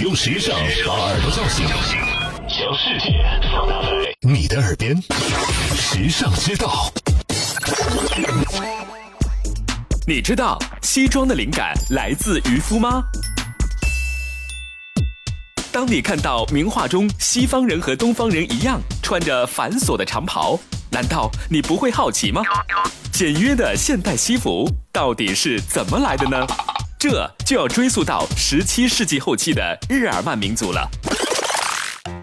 用时尚把耳朵叫醒，将世界放大在你的耳边。时尚之道，你知道西装的灵感来自渔夫吗？当你看到名画中西方人和东方人一样穿着繁琐的长袍，难道你不会好奇吗？简约的现代西服到底是怎么来的呢？这就要追溯到十七世纪后期的日耳曼民族了。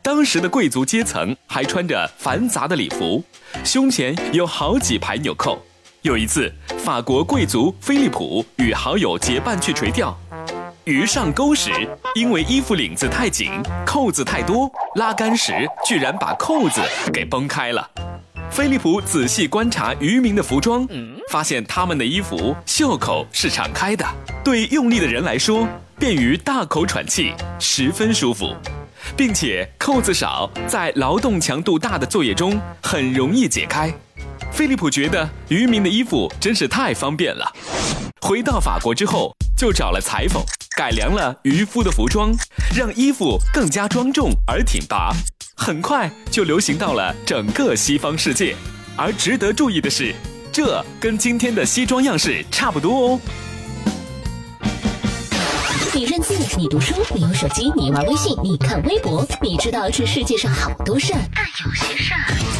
当时的贵族阶层还穿着繁杂的礼服，胸前有好几排纽扣。有一次，法国贵族菲利普与好友结伴去垂钓，鱼上钩时，因为衣服领子太紧，扣子太多，拉杆时居然把扣子给崩开了。菲利普仔细观察渔民的服装，发现他们的衣服袖口是敞开的，对用力的人来说便于大口喘气，十分舒服，并且扣子少，在劳动强度大的作业中很容易解开。菲利普觉得渔民的衣服真是太方便了。回到法国之后，就找了裁缝改良了渔夫的服装，让衣服更加庄重而挺拔。很快就流行到了整个西方世界，而值得注意的是，这跟今天的西装样式差不多哦。你认字，你读书，你用手机，你玩微信，你看微博，你知道这世界上好多事儿，但有些事儿，哼，